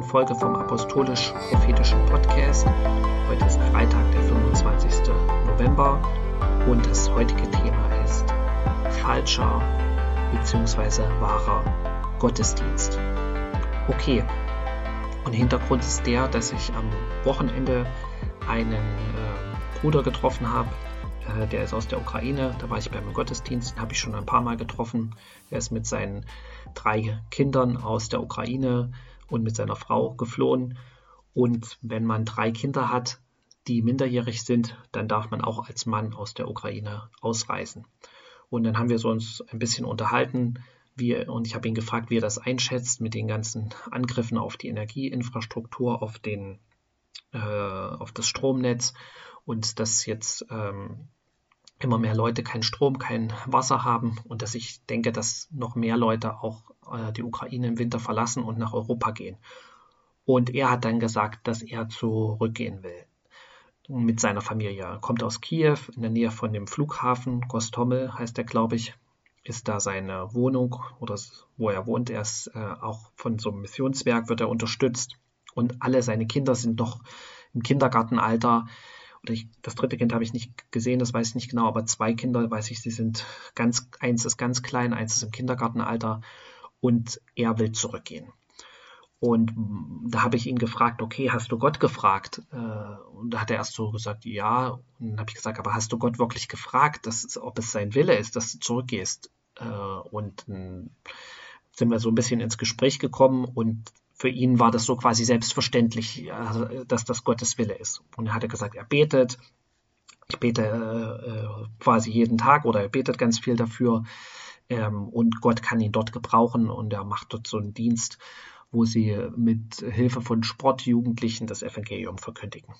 neuen Folge vom Apostolisch-Prophetischen Podcast. Heute ist Freitag, der 25. November und das heutige Thema ist falscher bzw. wahrer Gottesdienst. Okay, und Hintergrund ist der, dass ich am Wochenende einen äh, Bruder getroffen habe, äh, der ist aus der Ukraine. Da war ich beim Gottesdienst, den habe ich schon ein paar Mal getroffen. Er ist mit seinen drei Kindern aus der Ukraine und mit seiner Frau geflohen. Und wenn man drei Kinder hat, die minderjährig sind, dann darf man auch als Mann aus der Ukraine ausreisen. Und dann haben wir so uns ein bisschen unterhalten, wie, und ich habe ihn gefragt, wie er das einschätzt mit den ganzen Angriffen auf die Energieinfrastruktur, auf, den, äh, auf das Stromnetz und dass jetzt ähm, immer mehr Leute keinen Strom, kein Wasser haben und dass ich denke, dass noch mehr Leute auch äh, die Ukraine im Winter verlassen und nach Europa gehen. Und er hat dann gesagt, dass er zurückgehen will mit seiner Familie. Er kommt aus Kiew, in der Nähe von dem Flughafen, Gostomel heißt er, glaube ich, ist da seine Wohnung oder wo er wohnt. Er ist äh, auch von so einem Missionswerk, wird er unterstützt. Und alle seine Kinder sind doch im Kindergartenalter. Oder ich, das dritte Kind habe ich nicht gesehen, das weiß ich nicht genau, aber zwei Kinder weiß ich, sie sind ganz, eins ist ganz klein, eins ist im Kindergartenalter und er will zurückgehen. Und da habe ich ihn gefragt, okay, hast du Gott gefragt? Äh, und da hat er erst so gesagt, ja. Und dann habe ich gesagt, aber hast du Gott wirklich gefragt, dass, ob es sein Wille ist, dass du zurückgehst? Äh, und sind wir so ein bisschen ins Gespräch gekommen und für ihn war das so quasi selbstverständlich, dass das Gottes Wille ist. Und er hatte gesagt, er betet. Ich bete äh, quasi jeden Tag oder er betet ganz viel dafür. Ähm, und Gott kann ihn dort gebrauchen und er macht dort so einen Dienst wo sie mit Hilfe von Sportjugendlichen das Evangelium verkündigen.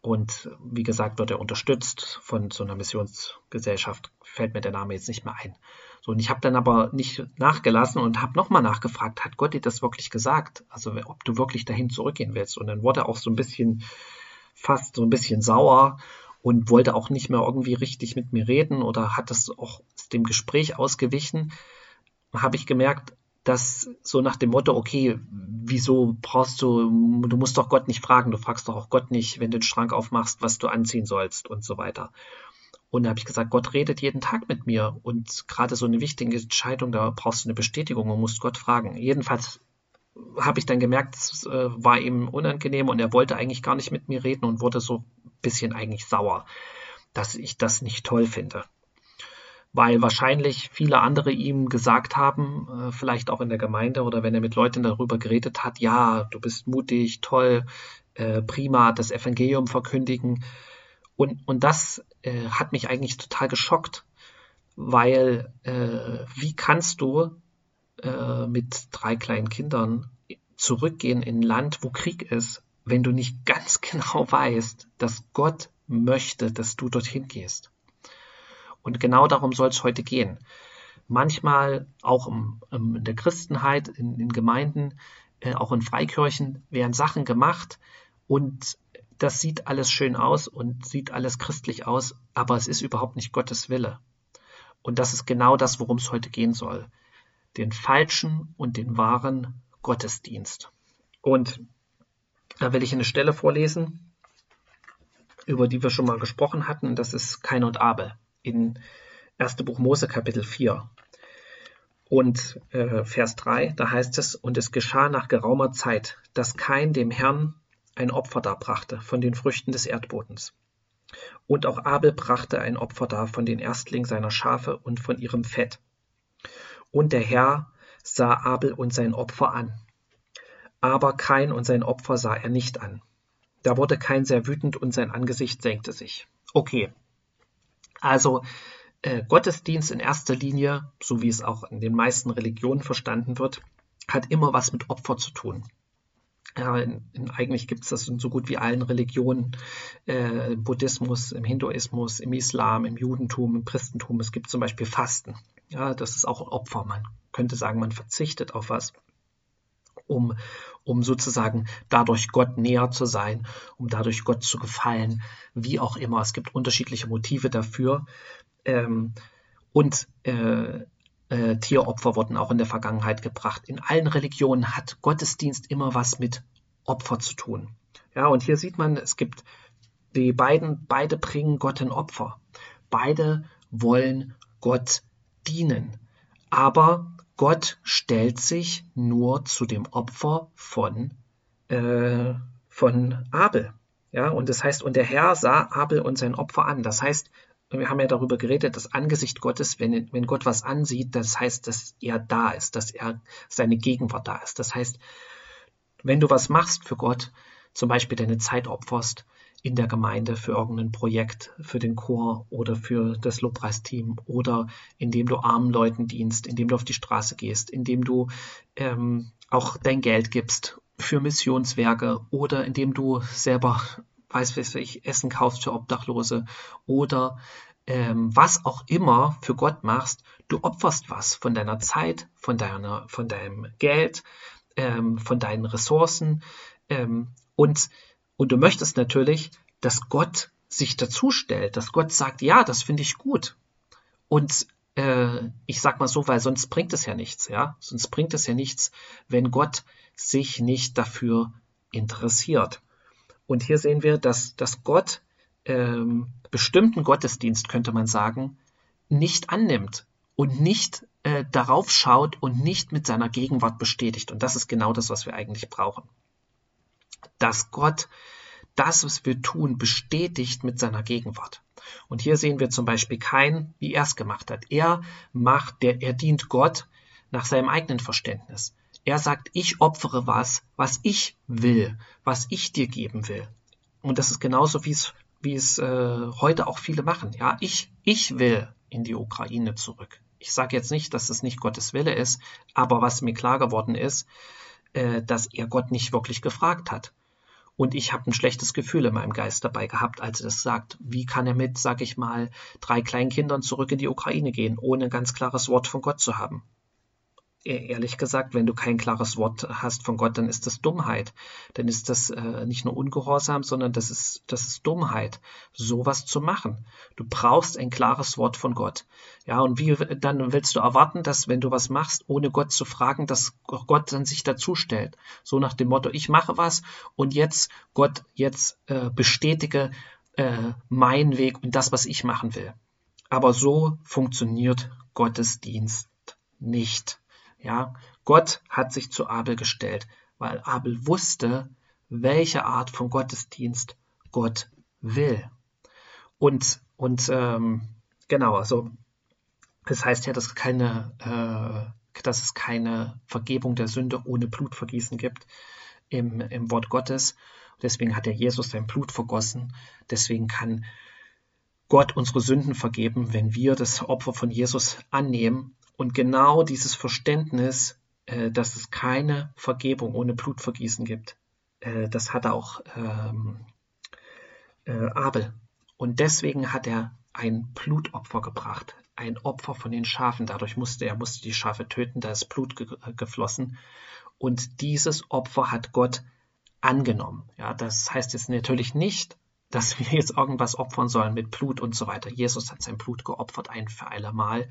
Und wie gesagt, wird er unterstützt von so einer Missionsgesellschaft. Fällt mir der Name jetzt nicht mehr ein. So, und ich habe dann aber nicht nachgelassen und habe nochmal nachgefragt, hat Gott dir das wirklich gesagt? Also ob du wirklich dahin zurückgehen willst. Und dann wurde er auch so ein bisschen, fast so ein bisschen sauer und wollte auch nicht mehr irgendwie richtig mit mir reden oder hat das auch dem Gespräch ausgewichen. Habe ich gemerkt, dass so nach dem Motto, okay, wieso brauchst du, du musst doch Gott nicht fragen, du fragst doch auch Gott nicht, wenn du den Schrank aufmachst, was du anziehen sollst und so weiter. Und da habe ich gesagt, Gott redet jeden Tag mit mir und gerade so eine wichtige Entscheidung, da brauchst du eine Bestätigung und musst Gott fragen. Jedenfalls habe ich dann gemerkt, es äh, war ihm unangenehm und er wollte eigentlich gar nicht mit mir reden und wurde so ein bisschen eigentlich sauer, dass ich das nicht toll finde weil wahrscheinlich viele andere ihm gesagt haben, äh, vielleicht auch in der Gemeinde oder wenn er mit Leuten darüber geredet hat, ja, du bist mutig, toll, äh, prima, das Evangelium verkündigen. Und, und das äh, hat mich eigentlich total geschockt, weil wie kannst du mit drei kleinen Kindern zurückgehen in ein Land, wo Krieg ist, wenn du nicht ganz genau weißt, dass Gott möchte, dass du dorthin gehst? Und genau darum soll es heute gehen. Manchmal auch im, in der Christenheit, in, in Gemeinden, äh, auch in Freikirchen werden Sachen gemacht und das sieht alles schön aus und sieht alles christlich aus, aber es ist überhaupt nicht Gottes Wille. Und das ist genau das, worum es heute gehen soll. Den falschen und den wahren Gottesdienst. Und da will ich eine Stelle vorlesen, über die wir schon mal gesprochen hatten, das ist Kain und Abel in 1. Buch Mose Kapitel 4. Und äh, Vers 3, da heißt es, und es geschah nach geraumer Zeit, dass kein dem Herrn ein Opfer darbrachte von den Früchten des Erdbodens. Und auch Abel brachte ein Opfer dar von den Erstlingen seiner Schafe und von ihrem Fett. Und der Herr sah Abel und sein Opfer an. Aber kein und sein Opfer sah er nicht an. Da wurde kein sehr wütend und sein Angesicht senkte sich. Okay, also äh, Gottesdienst in erster Linie, so wie es auch in den meisten Religionen verstanden wird, hat immer was mit Opfer zu tun. Ja, in, in, eigentlich gibt es das in so gut wie allen Religionen, äh, im Buddhismus, im Hinduismus, im Islam, im Judentum, im Christentum. Es gibt zum Beispiel Fasten. Ja, das ist auch Opfer. Man könnte sagen, man verzichtet auf was, um, um sozusagen dadurch Gott näher zu sein, um dadurch Gott zu gefallen, wie auch immer. Es gibt unterschiedliche Motive dafür. Ähm, und äh, äh, Tieropfer wurden auch in der Vergangenheit gebracht. In allen Religionen hat Gottesdienst immer was mit Opfer zu tun. Ja, und hier sieht man, es gibt die beiden, beide bringen Gott ein Opfer. Beide wollen Gott dienen. Aber Gott stellt sich nur zu dem Opfer von, äh, von Abel. Ja, und das heißt, und der Herr sah Abel und sein Opfer an. Das heißt, wir haben ja darüber geredet, das Angesicht Gottes, wenn, wenn Gott was ansieht, das heißt, dass er da ist, dass er seine Gegenwart da ist. Das heißt, wenn du was machst für Gott, zum Beispiel deine Zeit opferst in der Gemeinde für irgendein Projekt, für den Chor oder für das Lobpreisteam oder indem du armen Leuten dienst, indem du auf die Straße gehst, indem du ähm, auch dein Geld gibst für Missionswerke oder indem du selber, weiß weiß ich, Essen kaufst für Obdachlose oder ähm, was auch immer für Gott machst, du opferst was von deiner Zeit, von deiner, von deinem Geld, ähm, von deinen Ressourcen ähm, und und du möchtest natürlich, dass Gott sich dazu stellt, dass Gott sagt, ja, das finde ich gut. Und äh, ich sag mal so, weil sonst bringt es ja nichts, ja. Sonst bringt es ja nichts, wenn Gott sich nicht dafür interessiert. Und hier sehen wir, dass, dass Gott ähm, bestimmten Gottesdienst, könnte man sagen, nicht annimmt und nicht äh, darauf schaut und nicht mit seiner Gegenwart bestätigt. Und das ist genau das, was wir eigentlich brauchen. Dass Gott das, was wir tun, bestätigt mit seiner Gegenwart. Und hier sehen wir zum Beispiel kein, wie er es gemacht hat. Er macht, der, er dient Gott nach seinem eigenen Verständnis. Er sagt, ich opfere was, was ich will, was ich dir geben will. Und das ist genauso, wie es, wie es äh, heute auch viele machen. Ja, ich, ich will in die Ukraine zurück. Ich sage jetzt nicht, dass es nicht Gottes Wille ist, aber was mir klar geworden ist, äh, dass er Gott nicht wirklich gefragt hat. Und ich habe ein schlechtes Gefühl in meinem Geist dabei gehabt, als er das sagt. Wie kann er mit, sag ich mal, drei kleinen Kindern zurück in die Ukraine gehen, ohne ein ganz klares Wort von Gott zu haben? E-, ehrlich gesagt, wenn du kein klares Wort hast von Gott, dann ist das Dummheit. Dann ist das äh, nicht nur Ungehorsam, sondern das ist, das ist Dummheit, sowas zu machen. Du brauchst ein klares Wort von Gott. Ja, und wie dann willst du erwarten, dass wenn du was machst, ohne Gott zu fragen, dass Gott dann sich dazu stellt? So nach dem Motto, ich mache was und jetzt, Gott, jetzt äh, bestätige äh, meinen Weg und das, was ich machen will. Aber so funktioniert Gottesdienst nicht. Ja, Gott hat sich zu Abel gestellt, weil Abel wusste, welche Art von Gottesdienst Gott will. Und, und ähm, genau, also das heißt ja, dass, keine, äh, dass es keine Vergebung der Sünde ohne Blutvergießen gibt im, im Wort Gottes. Deswegen hat ja Jesus sein Blut vergossen. Deswegen kann Gott unsere Sünden vergeben, wenn wir das Opfer von Jesus annehmen und genau dieses Verständnis, äh, dass es keine Vergebung ohne Blutvergießen gibt, äh, das hat auch ähm, äh, Abel. Und deswegen hat er ein Blutopfer gebracht, ein Opfer von den Schafen. Dadurch musste er musste die Schafe töten, da ist Blut ge geflossen. Und dieses Opfer hat Gott angenommen. Ja, das heißt jetzt natürlich nicht, dass wir jetzt irgendwas opfern sollen mit Blut und so weiter. Jesus hat sein Blut geopfert ein für alle Mal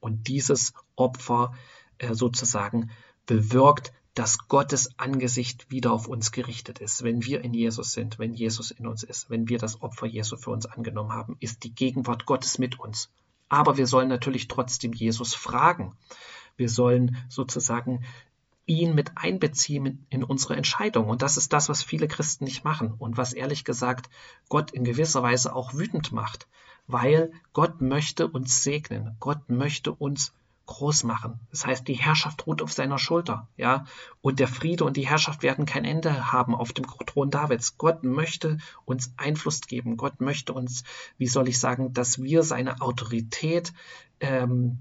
und dieses Opfer äh, sozusagen bewirkt, dass Gottes Angesicht wieder auf uns gerichtet ist. Wenn wir in Jesus sind, wenn Jesus in uns ist, wenn wir das Opfer Jesu für uns angenommen haben, ist die Gegenwart Gottes mit uns. Aber wir sollen natürlich trotzdem Jesus fragen. Wir sollen sozusagen ihn mit einbeziehen in unsere Entscheidung. Und das ist das, was viele Christen nicht machen und was ehrlich gesagt Gott in gewisser Weise auch wütend macht weil Gott möchte uns segnen. Gott möchte uns groß machen. Das heißt, die Herrschaft ruht auf seiner Schulter, ja. Und der Friede und die Herrschaft werden kein Ende haben auf dem Thron Davids. Gott möchte uns Einfluss geben. Gott möchte uns, wie soll ich sagen, dass wir seine Autorität, ähm,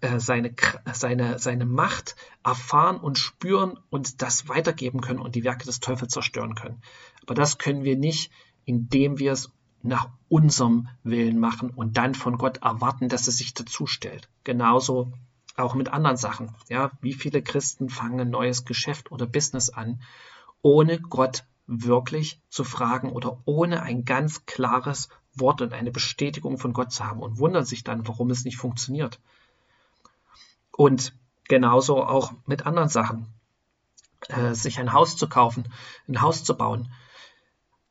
äh, seine, seine, seine Macht erfahren und spüren und das weitergeben können und die Werke des Teufels zerstören können. Aber das können wir nicht, indem wir es nach unserem Willen machen und dann von Gott erwarten, dass er sich dazu stellt. Genauso auch mit anderen Sachen. Ja, wie viele Christen fangen ein neues Geschäft oder Business an, ohne Gott wirklich zu fragen oder ohne ein ganz klares Wort und eine Bestätigung von Gott zu haben und wundern sich dann, warum es nicht funktioniert. Und genauso auch mit anderen Sachen. Äh, sich ein Haus zu kaufen, ein Haus zu bauen.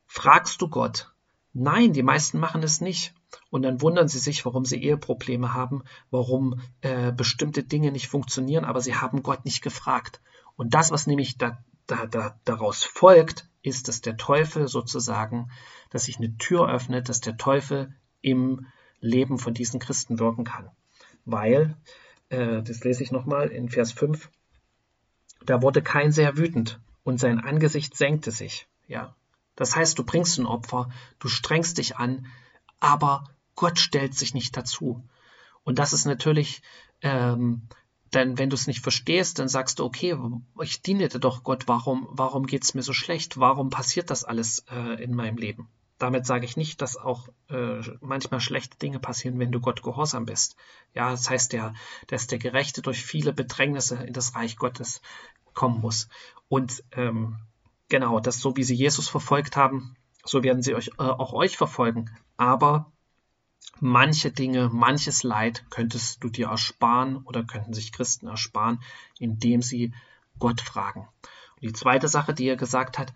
Fragst du Gott? Nein, die meisten machen es nicht. Und dann wundern sie sich, warum sie Eheprobleme haben, warum äh, bestimmte Dinge nicht funktionieren, aber sie haben Gott nicht gefragt. Und das, was nämlich da, da, da, daraus folgt, ist, dass der Teufel sozusagen, dass sich eine Tür öffnet, dass der Teufel im Leben von diesen Christen wirken kann. Weil, äh, das lese ich nochmal in Vers 5, da wurde kein sehr wütend und sein Angesicht senkte sich. Ja. Das heißt, du bringst ein Opfer, du strengst dich an, aber Gott stellt sich nicht dazu. Und das ist natürlich, ähm, denn wenn du es nicht verstehst, dann sagst du, okay, ich diene dir doch Gott, warum, warum geht es mir so schlecht? Warum passiert das alles äh, in meinem Leben? Damit sage ich nicht, dass auch äh, manchmal schlechte Dinge passieren, wenn du Gott gehorsam bist. Ja, das heißt, der, dass der Gerechte durch viele Bedrängnisse in das Reich Gottes kommen muss. Und ähm, genau, das so wie sie Jesus verfolgt haben, so werden sie euch, äh, auch euch verfolgen. Aber manche Dinge, manches Leid könntest du dir ersparen oder könnten sich Christen ersparen, indem sie Gott fragen. Und die zweite Sache, die er gesagt hat,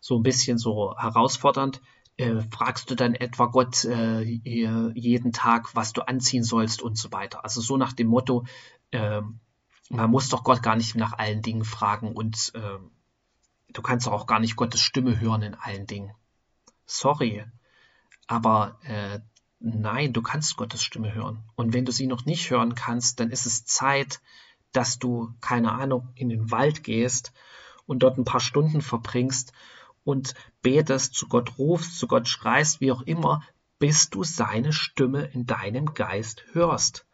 so ein bisschen so herausfordernd, äh, fragst du dann etwa Gott äh, jeden Tag, was du anziehen sollst und so weiter. Also so nach dem Motto, äh, man muss doch Gott gar nicht nach allen Dingen fragen und ähm, du kannst auch gar nicht Gottes Stimme hören in allen Dingen. Sorry, aber äh, nein, du kannst Gottes Stimme hören. Und wenn du sie noch nicht hören kannst, dann ist es Zeit, dass du, keine Ahnung, in den Wald gehst und dort ein paar Stunden verbringst und betest, zu Gott rufst, zu Gott schreist, wie auch immer, bis du seine Stimme in deinem Geist hörst.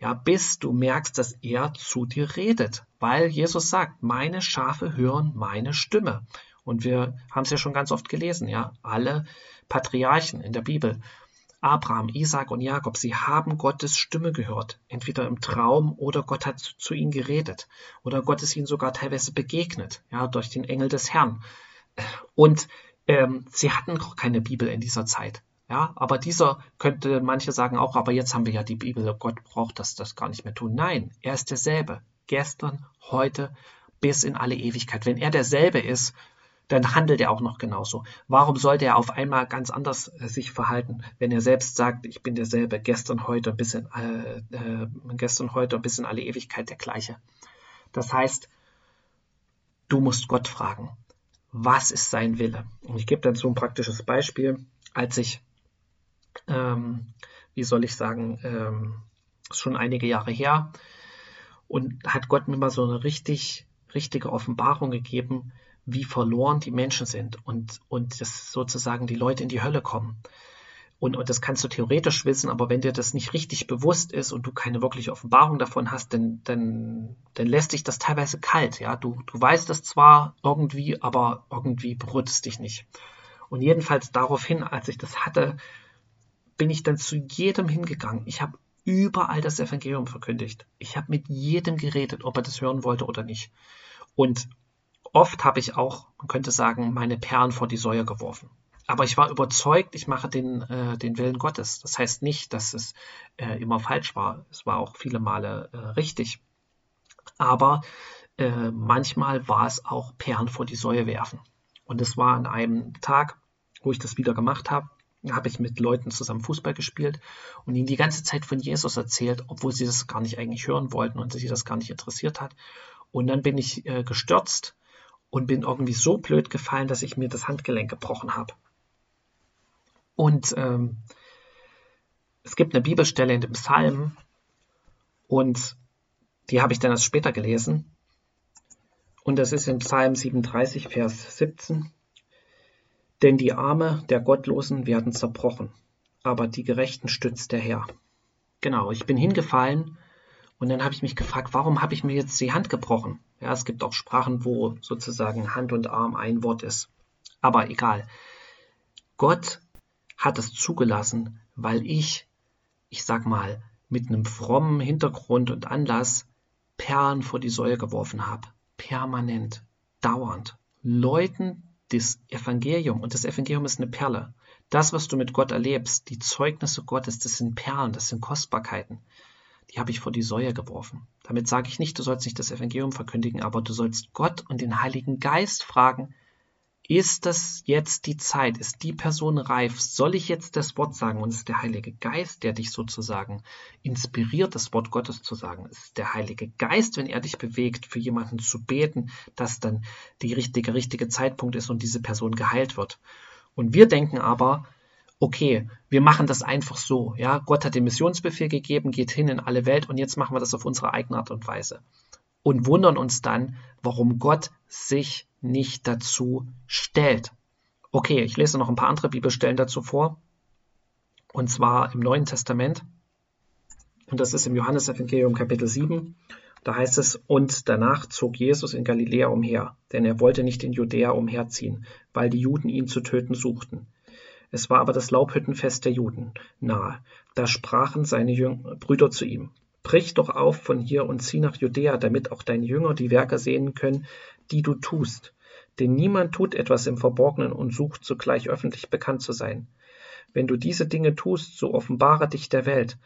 Ja, bis du merkst, dass er zu dir redet, weil Jesus sagt, meine Schafe hören meine Stimme. Und wir haben es ja schon ganz oft gelesen, ja, alle Patriarchen in der Bibel, Abraham, Isaac und Jakob, sie haben Gottes Stimme gehört, entweder im Traum oder Gott hat zu ihnen geredet oder Gott ist ihnen sogar teilweise begegnet, ja, durch den Engel des Herrn. Und ähm, sie hatten keine Bibel in dieser Zeit. Ja, aber dieser könnte manche sagen auch, aber jetzt haben wir ja die Bibel, Gott braucht das, das gar nicht mehr tun. Nein, er ist derselbe. Gestern, heute, bis in alle Ewigkeit. Wenn er derselbe ist, dann handelt er auch noch genauso. Warum sollte er auf einmal ganz anders äh, sich verhalten, wenn er selbst sagt, ich bin derselbe, gestern, heute, bis in, äh, äh, gestern, heute, bis in alle Ewigkeit der gleiche. Das heißt, du musst Gott fragen was ist sein Wille? Und ich gebe dazu ein praktisches Beispiel. Als ich, ähm, wie soll ich sagen, ähm, schon einige Jahre her und hat Gott mir mal so eine richtig, richtige Offenbarung gegeben, wie verloren die Menschen sind und, und dass sozusagen die Leute in die Hölle kommen. Und, und das kannst du theoretisch wissen, aber wenn dir das nicht richtig bewusst ist und du keine wirkliche Offenbarung davon hast, dann, dann, dann lässt dich das teilweise kalt. Ja, du, du weißt es zwar irgendwie, aber irgendwie berührt es dich nicht. Und jedenfalls daraufhin, als ich das hatte, bin ich dann zu jedem hingegangen. Ich habe überall das Evangelium verkündigt. Ich habe mit jedem geredet, ob er das hören wollte oder nicht. Und oft habe ich auch, man könnte sagen, meine Perlen vor die Säue geworfen. Aber ich war überzeugt, ich mache den, äh, den Willen Gottes. Das heißt nicht, dass es äh, immer falsch war. Es war auch viele Male äh, richtig. Aber äh, manchmal war es auch Perlen vor die Säue werfen. Und es war an einem Tag, wo ich das wieder gemacht habe, habe ich mit Leuten zusammen Fußball gespielt und ihnen die ganze Zeit von Jesus erzählt, obwohl sie das gar nicht eigentlich hören wollten und sie das gar nicht interessiert hat. Und dann bin ich äh, gestürzt und bin irgendwie so blöd gefallen, dass ich mir das Handgelenk gebrochen habe. Und ähm, es gibt eine Bibelstelle in dem Psalm und die habe ich dann erst später gelesen. Und das ist in Psalm 37, Vers 17. Denn die Arme der Gottlosen werden zerbrochen, aber die Gerechten stützt der Herr. Genau, ich bin hingefallen und dann habe ich mich gefragt, warum habe ich mir jetzt die Hand gebrochen? Ja, es gibt auch Sprachen, wo sozusagen Hand und Arm ein Wort ist. Aber egal. Gott hat es zugelassen, weil ich, ich sag mal, mit einem frommen Hintergrund und Anlass Perlen vor die Säule geworfen habe. Permanent, dauernd. Leuten das Evangelium, und das Evangelium ist eine Perle. Das, was du mit Gott erlebst, die Zeugnisse Gottes, das sind Perlen, das sind Kostbarkeiten. die habe ich vor die Säue geworfen. Damit sage ich nicht, du sollst nicht das Evangelium verkündigen, aber du sollst Gott und den Heiligen Geist fragen, ist das jetzt die Zeit? Ist die Person reif? Soll ich jetzt das Wort sagen? Und es ist der Heilige Geist, der dich sozusagen inspiriert, das Wort Gottes zu sagen. Es ist der Heilige Geist, wenn er dich bewegt, für jemanden zu beten, dass dann die richtige, richtige Zeitpunkt ist und diese Person geheilt wird. Und wir denken aber, okay, wir machen das einfach so. Ja, Gott hat den Missionsbefehl gegeben, geht hin in alle Welt und jetzt machen wir das auf unsere eigene Art und Weise. Und wundern uns dann, warum Gott sich nicht dazu stellt. Okay, ich lese noch ein paar andere Bibelstellen dazu vor. Und zwar im Neuen Testament. Und das ist im Johannesevangelium Kapitel 7. Da heißt es, und danach zog Jesus in Galiläa umher, denn er wollte nicht in Judäa umherziehen, weil die Juden ihn zu töten suchten. Es war aber das Laubhüttenfest der Juden nahe. Da sprachen seine Brüder zu ihm, Brich doch auf von hier und zieh nach Judäa, damit auch deine Jünger die Werke sehen können, die du tust. Denn niemand tut etwas im Verborgenen und sucht zugleich öffentlich bekannt zu sein. Wenn du diese Dinge tust, so offenbare dich der Welt,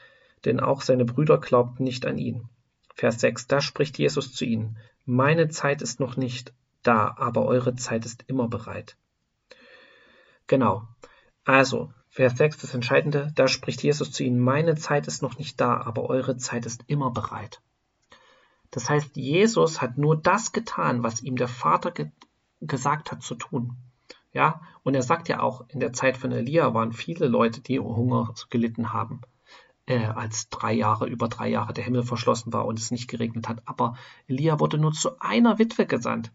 denn auch seine Brüder glaubten nicht an ihn. Vers 6, da spricht Jesus zu ihnen, meine Zeit ist noch nicht da, aber eure Zeit ist immer bereit. Genau. Also, Vers 6, das Entscheidende, da spricht Jesus zu ihnen, meine Zeit ist noch nicht da, aber eure Zeit ist immer bereit. Das heißt, Jesus hat nur das getan, was ihm der Vater ge gesagt hat zu tun. Ja, und er sagt ja auch, in der Zeit von Elia waren viele Leute, die Hunger gelitten haben, äh, als drei Jahre, über drei Jahre der Himmel verschlossen war und es nicht geregnet hat. Aber Elia wurde nur zu einer Witwe gesandt.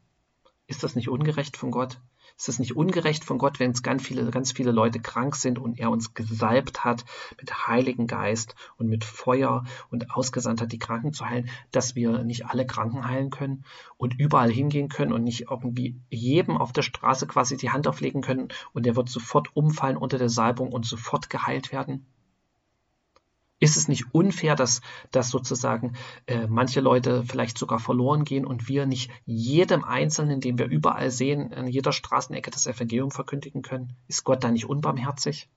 Ist das nicht ungerecht von Gott? Ist es nicht ungerecht von Gott, wenn es ganz viele, ganz viele Leute krank sind und er uns gesalbt hat mit Heiligen Geist und mit Feuer und ausgesandt hat, die Kranken zu heilen, dass wir nicht alle Kranken heilen können und überall hingehen können und nicht irgendwie jedem auf der Straße quasi die Hand auflegen können und der wird sofort umfallen unter der Salbung und sofort geheilt werden? Ist es nicht unfair, dass, dass sozusagen äh, manche Leute vielleicht sogar verloren gehen und wir nicht jedem Einzelnen, den wir überall sehen, an jeder Straßenecke das Evangelium verkündigen können? Ist Gott da nicht unbarmherzig?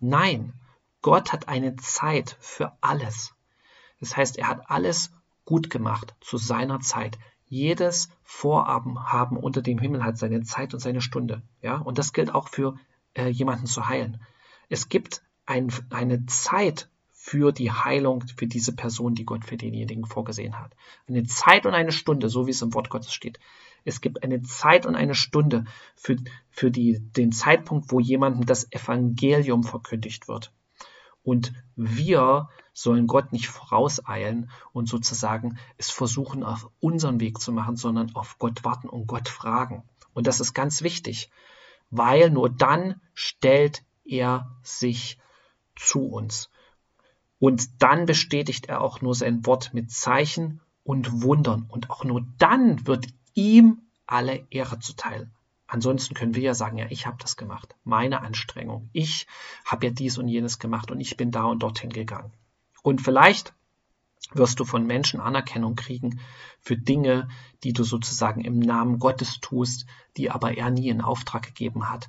Nein, Gott hat eine Zeit für alles. Das heißt, er hat alles gut gemacht zu seiner Zeit. Jedes Vorhaben unter dem Himmel hat seine Zeit und seine Stunde. Ja, und das gilt auch für äh, jemanden zu heilen. Es gibt ein, eine Zeit für die Heilung für diese Person, die Gott für denjenigen vorgesehen hat. Eine Zeit und eine Stunde, so wie es im Wort Gottes steht. Es gibt eine Zeit und eine Stunde für, für die, den Zeitpunkt, wo jemandem das Evangelium verkündigt wird. Und wir sollen Gott nicht vorauseilen und sozusagen es versuchen, auf unseren Weg zu machen, sondern auf Gott warten und Gott fragen. Und das ist ganz wichtig, weil nur dann stellt er sich zu uns. Und dann bestätigt er auch nur sein Wort mit Zeichen und Wundern. Und auch nur dann wird ihm alle Ehre zuteil. Ansonsten können wir ja sagen, ja, ich habe das gemacht, meine Anstrengung. Ich habe ja dies und jenes gemacht und ich bin da und dorthin gegangen. Und vielleicht wirst du von Menschen Anerkennung kriegen für Dinge, die du sozusagen im Namen Gottes tust, die aber er nie in Auftrag gegeben hat.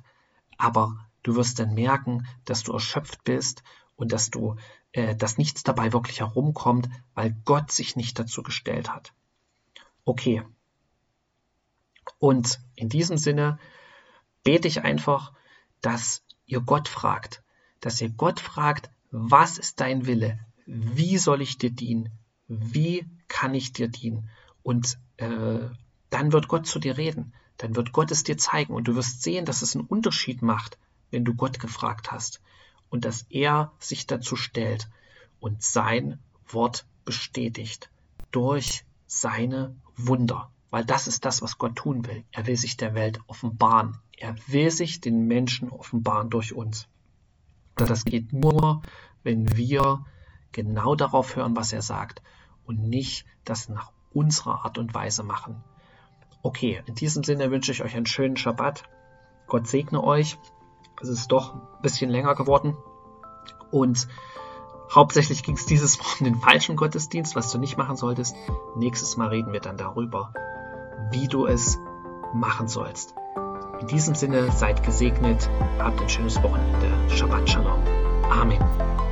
Aber du wirst dann merken, dass du erschöpft bist und dass du dass nichts dabei wirklich herumkommt, weil Gott sich nicht dazu gestellt hat. Okay. Und in diesem Sinne bete ich einfach, dass ihr Gott fragt, dass ihr Gott fragt, was ist dein Wille? Wie soll ich dir dienen? Wie kann ich dir dienen? Und äh, dann wird Gott zu dir reden. Dann wird Gott es dir zeigen und du wirst sehen, dass es einen Unterschied macht, wenn du Gott gefragt hast und dass er sich dazu stellt und sein Wort bestätigt durch seine Wunder. Weil das ist das, was Gott tun will. Er will sich der Welt offenbaren. Er will sich den Menschen offenbaren durch uns. Das geht nur, wenn wir genau darauf hören, was er sagt und nicht das nach unserer Art und Weise machen. Okay, in diesem Sinne wünsche ich euch einen schönen Schabbat. Gott segne euch. Es ist doch ein bisschen länger geworden. Und hauptsächlich ging es dieses Mal um den falschen Gottesdienst, was du nicht machen solltest. Nächstes Mal reden wir dann darüber, wie du es machen sollst. In diesem Sinne seid gesegnet, habt ein schönes Wochenende. Shabbat Shalom. Amen.